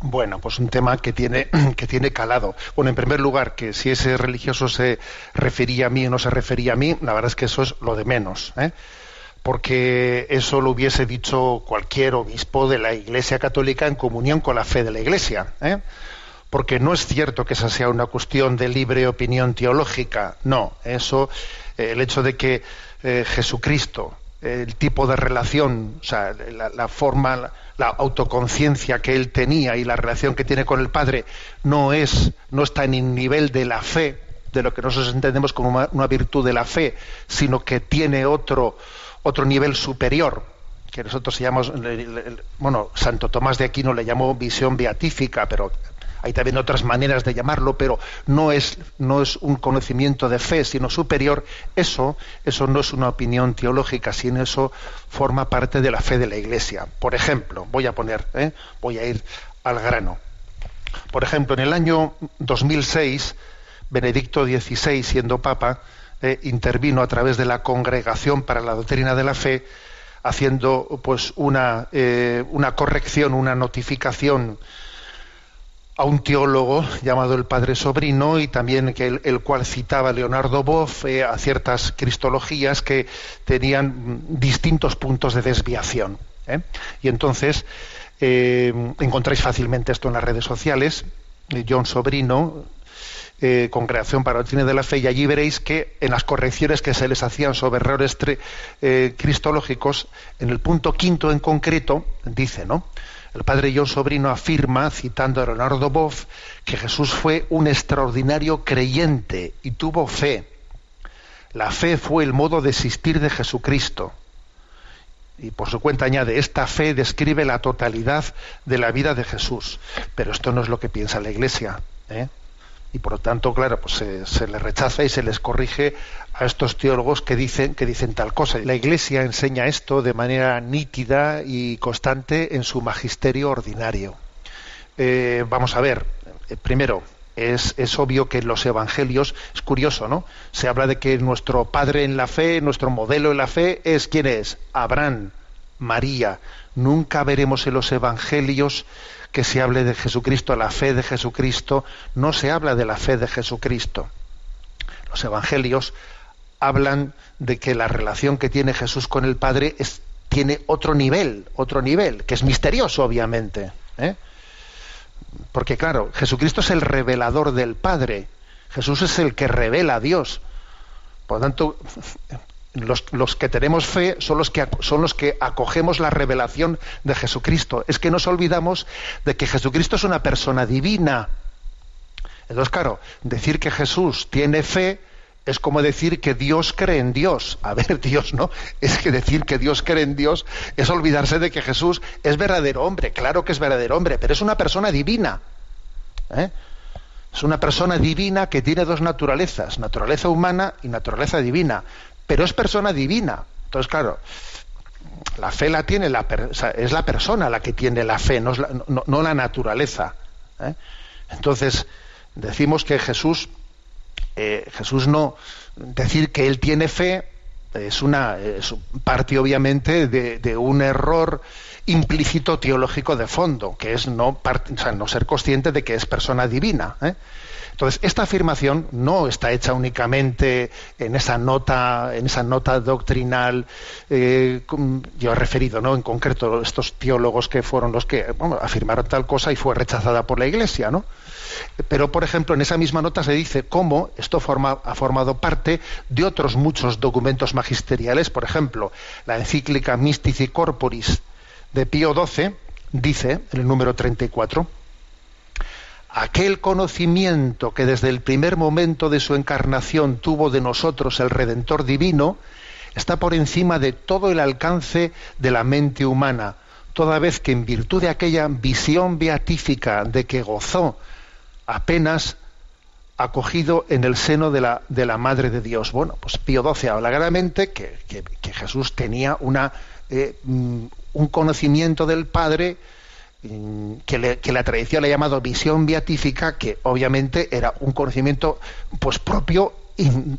Bueno, pues un tema que tiene, *clears throat* que tiene calado. Bueno, en primer lugar, que si ese religioso se refería a mí o no se refería a mí, la verdad es que eso es lo de menos. ¿eh? Porque eso lo hubiese dicho cualquier obispo de la Iglesia Católica en comunión con la fe de la Iglesia. ¿eh? Porque no es cierto que esa sea una cuestión de libre opinión teológica. No, eso, eh, el hecho de que eh, Jesucristo, el tipo de relación, o sea, la, forma, la, la autoconciencia que él tenía y la relación que tiene con el Padre no es, no está en el nivel de la fe, de lo que nosotros entendemos como una, una virtud de la fe, sino que tiene otro, otro nivel superior, que nosotros llamamos, bueno, Santo Tomás de Aquino le llamó visión beatífica, pero hay también otras maneras de llamarlo, pero no es, no es un conocimiento de fe, sino superior. Eso, eso no es una opinión teológica, sino eso forma parte de la fe de la Iglesia. Por ejemplo, voy a poner, ¿eh? voy a ir al grano. Por ejemplo, en el año 2006, Benedicto XVI, siendo Papa, eh, intervino a través de la Congregación para la Doctrina de la Fe, haciendo pues una, eh, una corrección, una notificación a un teólogo llamado el Padre Sobrino y también que el, el cual citaba Leonardo Boff eh, a ciertas cristologías que tenían distintos puntos de desviación. ¿eh? Y entonces eh, encontráis fácilmente esto en las redes sociales. John Sobrino, eh, Congregación para la Doctrina de la Fe, y allí veréis que en las correcciones que se les hacían sobre errores cristológicos, en el punto quinto en concreto, dice, ¿no? El padre John Sobrino afirma, citando a Leonardo Boff, que Jesús fue un extraordinario creyente y tuvo fe. La fe fue el modo de existir de Jesucristo. Y por su cuenta añade, esta fe describe la totalidad de la vida de Jesús. Pero esto no es lo que piensa la Iglesia. ¿eh? y por lo tanto, claro, pues se, se, les rechaza y se les corrige a estos teólogos que dicen que dicen tal cosa. La Iglesia enseña esto de manera nítida y constante en su magisterio ordinario. Eh, vamos a ver, eh, primero, es, es, obvio que en los evangelios, es curioso, ¿no? Se habla de que nuestro padre en la fe, nuestro modelo en la fe es quién es? Abraham, María. Nunca veremos en los evangelios que se hable de Jesucristo, la fe de Jesucristo, no se habla de la fe de Jesucristo. Los evangelios hablan de que la relación que tiene Jesús con el Padre es, tiene otro nivel, otro nivel, que es misterioso, obviamente. ¿eh? Porque claro, Jesucristo es el revelador del Padre, Jesús es el que revela a Dios. Por lo tanto, *laughs* los, que tenemos fe son los que, son los que acogemos la revelación de Jesucristo. Es que nos olvidamos de que Jesucristo es una persona divina. Entonces, claro, decir que Jesús tiene fe es como decir que Dios cree en Dios. A ver, *laughs* Dios, ¿no? Es que decir que Dios cree en Dios es olvidarse de que Jesús es verdadero hombre. Claro que es verdadero hombre, pero es una persona divina. ¿eh? Es una persona divina que tiene dos naturalezas, naturaleza humana y naturaleza divina pero es persona divina. Entonces, claro, la fe la tiene la es la persona la que tiene la fe, no, la, no la naturaleza. ¿eh? Entonces, decimos que Jesús, eh, Jesús no, decir que él tiene fe es una parte obviamente de, de, un error implícito teológico de fondo, que es no, o sea, no ser consciente de que es persona divina. ¿eh? Entonces, esta afirmación no está hecha únicamente en esa nota, en esa nota doctrinal, eh, yo he referido, ¿no? En concreto, estos teólogos que fueron los que afirmaron tal cosa y fue rechazada por la Iglesia, ¿no? Pero, por ejemplo, en esa misma nota se dice cómo esto ha formado parte de otros muchos documentos magisteriales, por ejemplo, la encíclica Mystici Corporis de Pío XII dice, en el número 34, aquel conocimiento que desde el primer momento de su encarnación tuvo de nosotros el Redentor Divino, está por encima de todo el alcance de la mente humana, toda vez que en virtud de aquella visión beatífica de que gozó apenas acogido en el seno de la, de la Madre de Dios. Bueno, pues Pío XII habla claramente que, que- Jesús tenía una, eh, mm, un conocimiento del Padre que, le- que la tradición le ha llamado visión beatífica, que obviamente era un conocimiento pues propio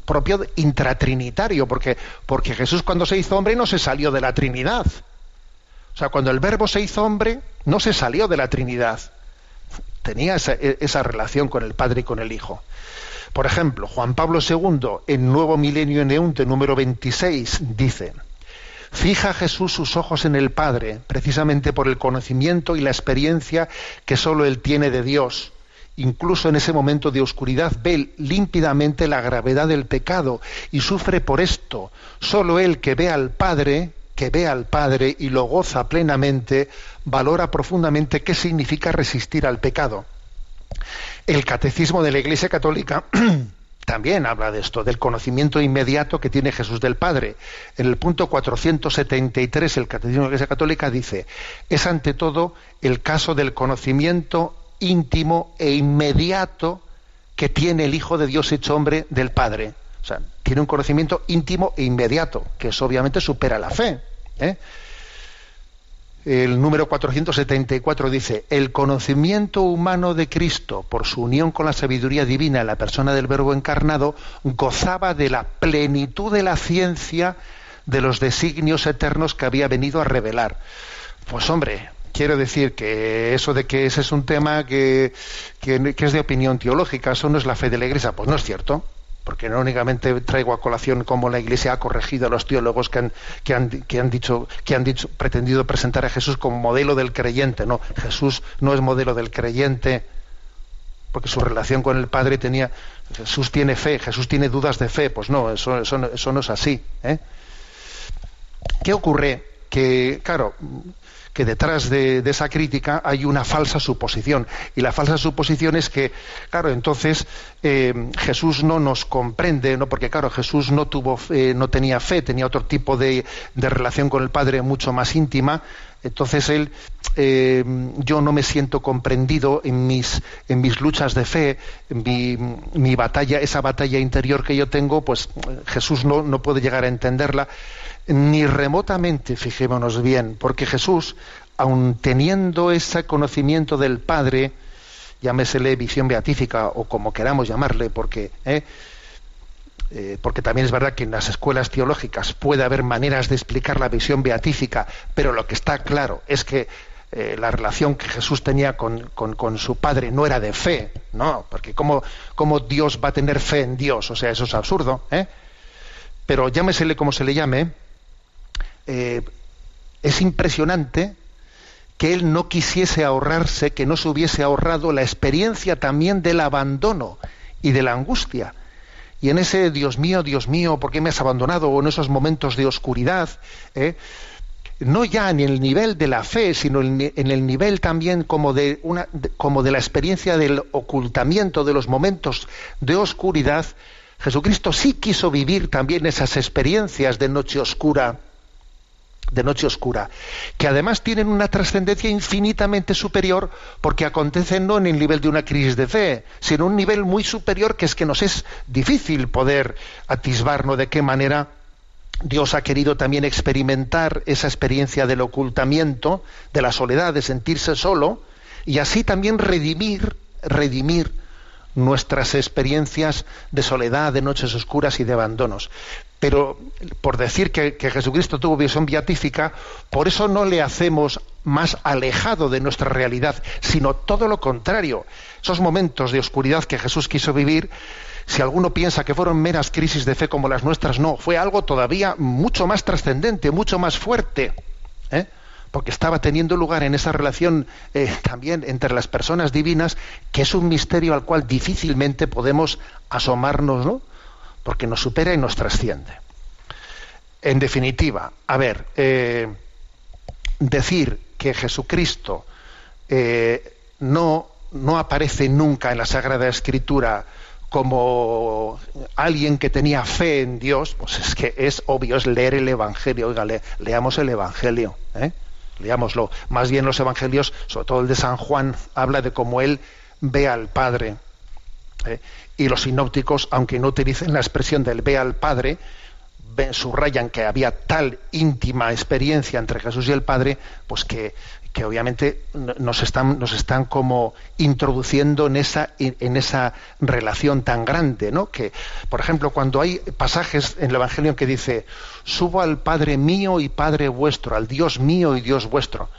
propio intratrinitario, porque, porque Jesús cuando se hizo hombre no se salió de la Trinidad. O sea, cuando el Verbo se hizo hombre, no se salió de la Trinidad. Tenía esa, e- esa relación con el Padre y con el Hijo. Por ejemplo, Juan Pablo II, en Nuevo Milenio en Eunte, número 26, dice, Fija Jesús sus ojos en el Padre, precisamente por el conocimiento y la experiencia que sólo Él tiene de Dios. Incluso en ese momento de oscuridad ve límpidamente la gravedad del pecado y sufre por esto. Sólo Él que ve al Padre, que ve al Padre y lo goza plenamente, valora profundamente qué significa resistir al pecado. El catecismo de la Iglesia Católica *clears throat* también habla de esto, del conocimiento inmediato que tiene Jesús del Padre. En el punto 473, el catecismo de la Iglesia Católica dice, es ante todo el caso del conocimiento íntimo e inmediato que tiene el Hijo de Dios hecho hombre del Padre. O sea, tiene un conocimiento íntimo e inmediato, que eso obviamente supera la fe. ¿eh? El número 474 dice, el conocimiento humano de Cristo, por su unión con la sabiduría divina en la persona del Verbo encarnado, gozaba de la plenitud de la ciencia de los designios eternos que había venido a revelar. Pues hombre, quiero decir que eso de que ese es un tema que, que- que es de opinión teológica, eso no es la fe de la Iglesia, pues no es cierto porque no únicamente traigo a colación cómo la Iglesia ha corregido a los teólogos que han, que han, que han dicho, que han dicho, pretendido presentar a Jesús como modelo del creyente. No, Jesús no es modelo del creyente, porque su relación con el Padre tenía, Jesús tiene fe, Jesús tiene dudas de fe. Pues no, eso, no es así. ¿eh? ¿Qué ocurre? Que, claro, que detrás de, esa crítica hay una falsa suposición. Y la falsa suposición es que, claro, entonces eh, Jesús no nos comprende, ¿no? porque claro, Jesús no tuvo no tenía fe, tenía otro tipo de, relación con el Padre mucho más íntima. Entonces él, eh, yo no me siento comprendido en mis, en mis luchas de fe, en mi, mi batalla, esa batalla interior que yo tengo, pues Jesús no, no puede llegar a entenderla ni remotamente, fijémonos bien, porque Jesús, aun teniendo ese conocimiento del Padre, llámesele visión beatífica o como queramos llamarle, porque, ¿eh? Eh, porque también es verdad que en las escuelas teológicas puede haber maneras de explicar la visión beatífica, pero lo que está claro es que eh, la relación que Jesús tenía con, con- con su Padre no era de fe, no, porque ¿cómo, cómo Dios va a tener fe en Dios? O sea, eso es absurdo, ¿eh? Pero llámesele como se le llame, eh, es impresionante que él no quisiese ahorrarse, que no se hubiese ahorrado la experiencia también del abandono y de la angustia. Y en ese Dios mío, Dios mío, ¿por qué me has abandonado? O en esos momentos de oscuridad, ¿eh? no ya en el nivel de la fe, sino en el nivel también como de- como de la experiencia del ocultamiento de los momentos de oscuridad, Jesucristo sí quiso vivir también esas experiencias de noche oscura, de noche oscura, que además tienen una trascendencia infinitamente superior porque acontecen no en el nivel de una crisis de fe, sino un nivel muy superior que es que nos es difícil poder atisbarnos de qué manera Dios ha querido también experimentar esa experiencia del ocultamiento, de la soledad, de sentirse solo, y así también redimir, redimir nuestras experiencias de soledad, de noches oscuras y de abandonos. Pero por decir que, Jesucristo tuvo visión beatífica, por eso no le hacemos más alejado de nuestra realidad, sino todo lo contrario. Esos momentos de oscuridad que Jesús quiso vivir, si alguno piensa que fueron meras crisis de fe como las nuestras, no, fue algo todavía mucho más trascendente, mucho más fuerte. ¿eh? Porque estaba teniendo lugar en esa relación eh, también entre las personas divinas, que es un misterio al cual difícilmente podemos asomarnos, ¿no? porque nos supera y nos trasciende. En definitiva, a ver, eh, decir que Jesucristo eh, no no aparece nunca en la Sagrada Escritura como alguien que tenía fe en Dios, pues es que es obvio, es leer el Evangelio. Oiga, le- leamos el Evangelio, ¿eh? Leámoslo. Más bien los Evangelios, sobre todo el de San Juan, habla de cómo él ve al Padre. ¿eh? Y los sinópticos, aunque no utilicen la expresión del ve al Padre, subrayan que había tal íntima experiencia entre Jesús y el Padre, pues que, que obviamente nos están, nos están como introduciendo en esa, en esa relación tan grande, ¿no? Que, por ejemplo, cuando hay pasajes en el Evangelio que dice, subo al Padre mío y Padre vuestro, al Dios mío y Dios vuestro.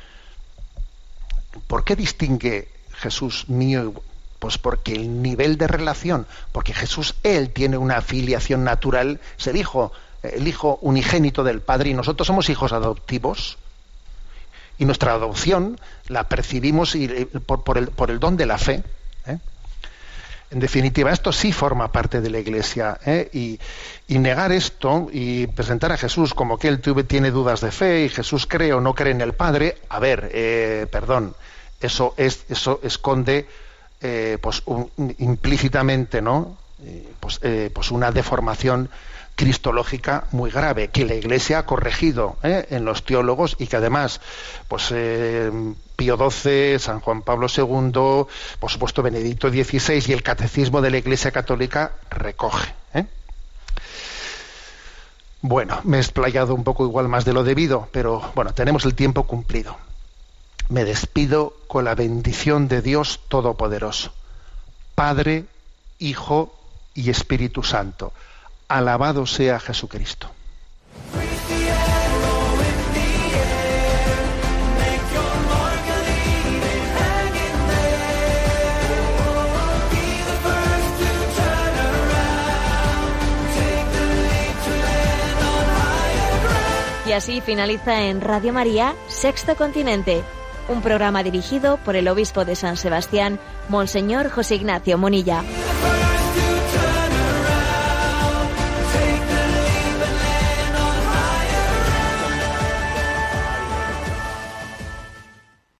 ¿Por qué distingue Jesús mío? y Pues porque el nivel de relación, porque Jesús, Él tiene una filiación natural, es el Hijo, el Hijo unigénito del Padre, y nosotros somos hijos adoptivos. Y nuestra adopción la percibimos eh, por, el, por el don de la fe. ¿eh? En definitiva, esto sí forma parte de la Iglesia. ¿eh? Y, negar esto y presentar a Jesús como que él tuve- tiene dudas de fe y Jesús cree o no cree en el Padre, a ver, perdón, eso, es, eso esconde pues un- implícitamente ¿no? Pues, pues una deformación cristológica muy grave que la Iglesia ha corregido ¿eh? en los teólogos y que además pues eh, Pío XII, San Juan Pablo II, por supuesto Benedicto XVI y el Catecismo de la Iglesia Católica recoge. ¿eh? Bueno, me he explayado un poco igual más de lo debido, pero bueno, tenemos el tiempo cumplido. Me despido con la bendición de Dios Todopoderoso, Padre, Hijo y Espíritu Santo. Alabado sea Jesucristo. Y así finaliza en Radio María, Sexto Continente, un programa dirigido por el obispo de San Sebastián, Monseñor José Ignacio Monilla.